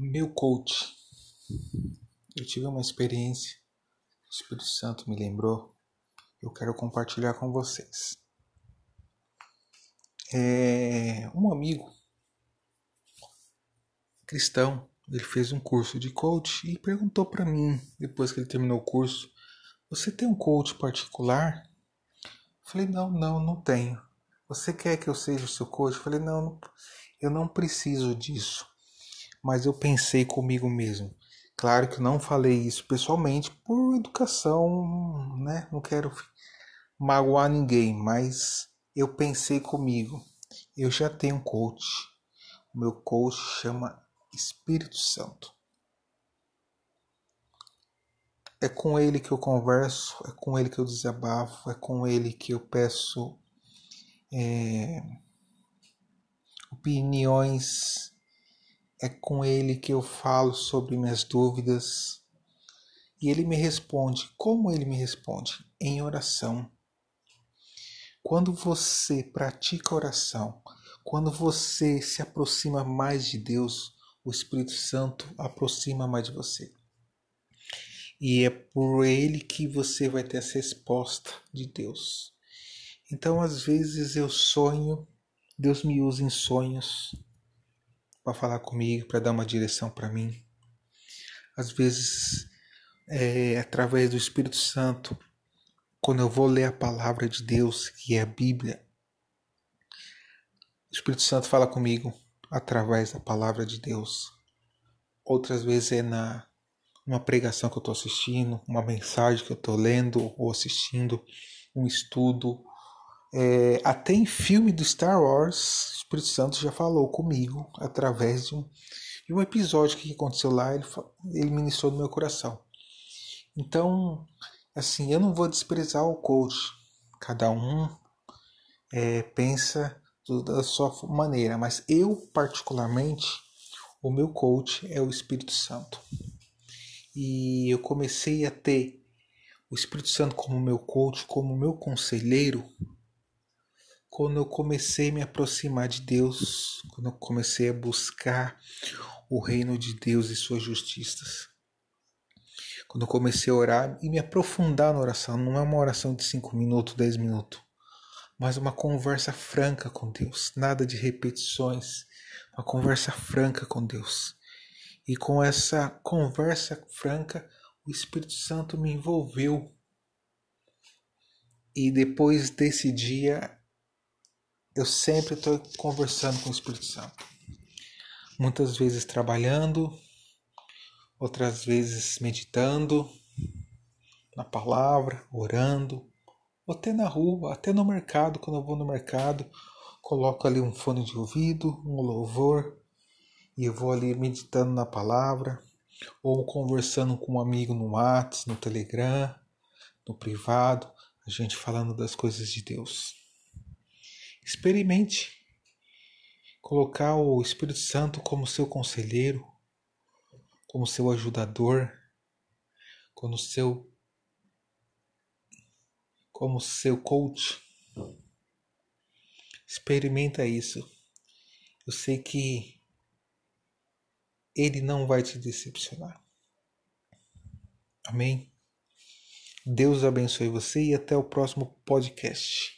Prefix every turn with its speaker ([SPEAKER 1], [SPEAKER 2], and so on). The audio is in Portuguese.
[SPEAKER 1] Meu coach. Eu tive uma experiência, o Espírito Santo me lembrou, eu quero compartilhar com vocês. É, um amigo cristão, ele fez um curso de coach e perguntou para mim, depois que ele terminou o curso, você tem um coach particular? Eu falei, não, não, não tenho. Você quer que eu seja o seu coach? Eu falei, não, eu não preciso disso mas eu pensei comigo mesmo. Claro que não falei isso pessoalmente por educação, né? Não quero magoar ninguém, mas eu pensei comigo. Eu já tenho um coach. O meu coach chama Espírito Santo. É com ele que eu converso, é com ele que eu desabafo, é com ele que eu peço é, opiniões é com ele que eu falo sobre minhas dúvidas. E ele me responde. Como ele me responde? Em oração. Quando você pratica oração, quando você se aproxima mais de Deus, o Espírito Santo aproxima mais de você. E é por ele que você vai ter essa resposta de Deus. Então, às vezes eu sonho, Deus me usa em sonhos para falar comigo, para dar uma direção para mim. Às vezes, é, através do Espírito Santo, quando eu vou ler a palavra de Deus, que é a Bíblia, o Espírito Santo fala comigo através da palavra de Deus. Outras vezes é na uma pregação que eu estou assistindo, uma mensagem que eu estou lendo ou assistindo, um estudo, é, até em filme do Star Wars, o Espírito Santo já falou comigo através de um, de um episódio que aconteceu lá, ele, ele ministrou no meu coração. Então, assim, eu não vou desprezar o coach. Cada um é, pensa da sua maneira, mas eu, particularmente, o meu coach é o Espírito Santo. E eu comecei a ter o Espírito Santo como meu coach, como meu conselheiro, quando eu comecei a me aproximar de Deus, quando eu comecei a buscar o reino de Deus e suas justiças. Quando eu comecei a orar e me aprofundar na oração, não é uma oração de 5 minutos, 10 minutos, mas uma conversa franca com Deus, nada de repetições, uma conversa franca com Deus. E com essa conversa franca, o Espírito Santo me envolveu. E depois desse dia, eu sempre estou conversando com o Espírito Santo. Muitas vezes trabalhando, outras vezes meditando na palavra, orando, ou até na rua, até no mercado, quando eu vou no mercado, coloco ali um fone de ouvido, um louvor, e eu vou ali meditando na palavra, ou conversando com um amigo no WhatsApp, no Telegram, no privado, a gente falando das coisas de Deus. Experimente colocar o Espírito Santo como seu conselheiro, como seu ajudador, como seu como seu coach. Experimenta isso. Eu sei que ele não vai te decepcionar. Amém. Deus abençoe você e até o próximo podcast.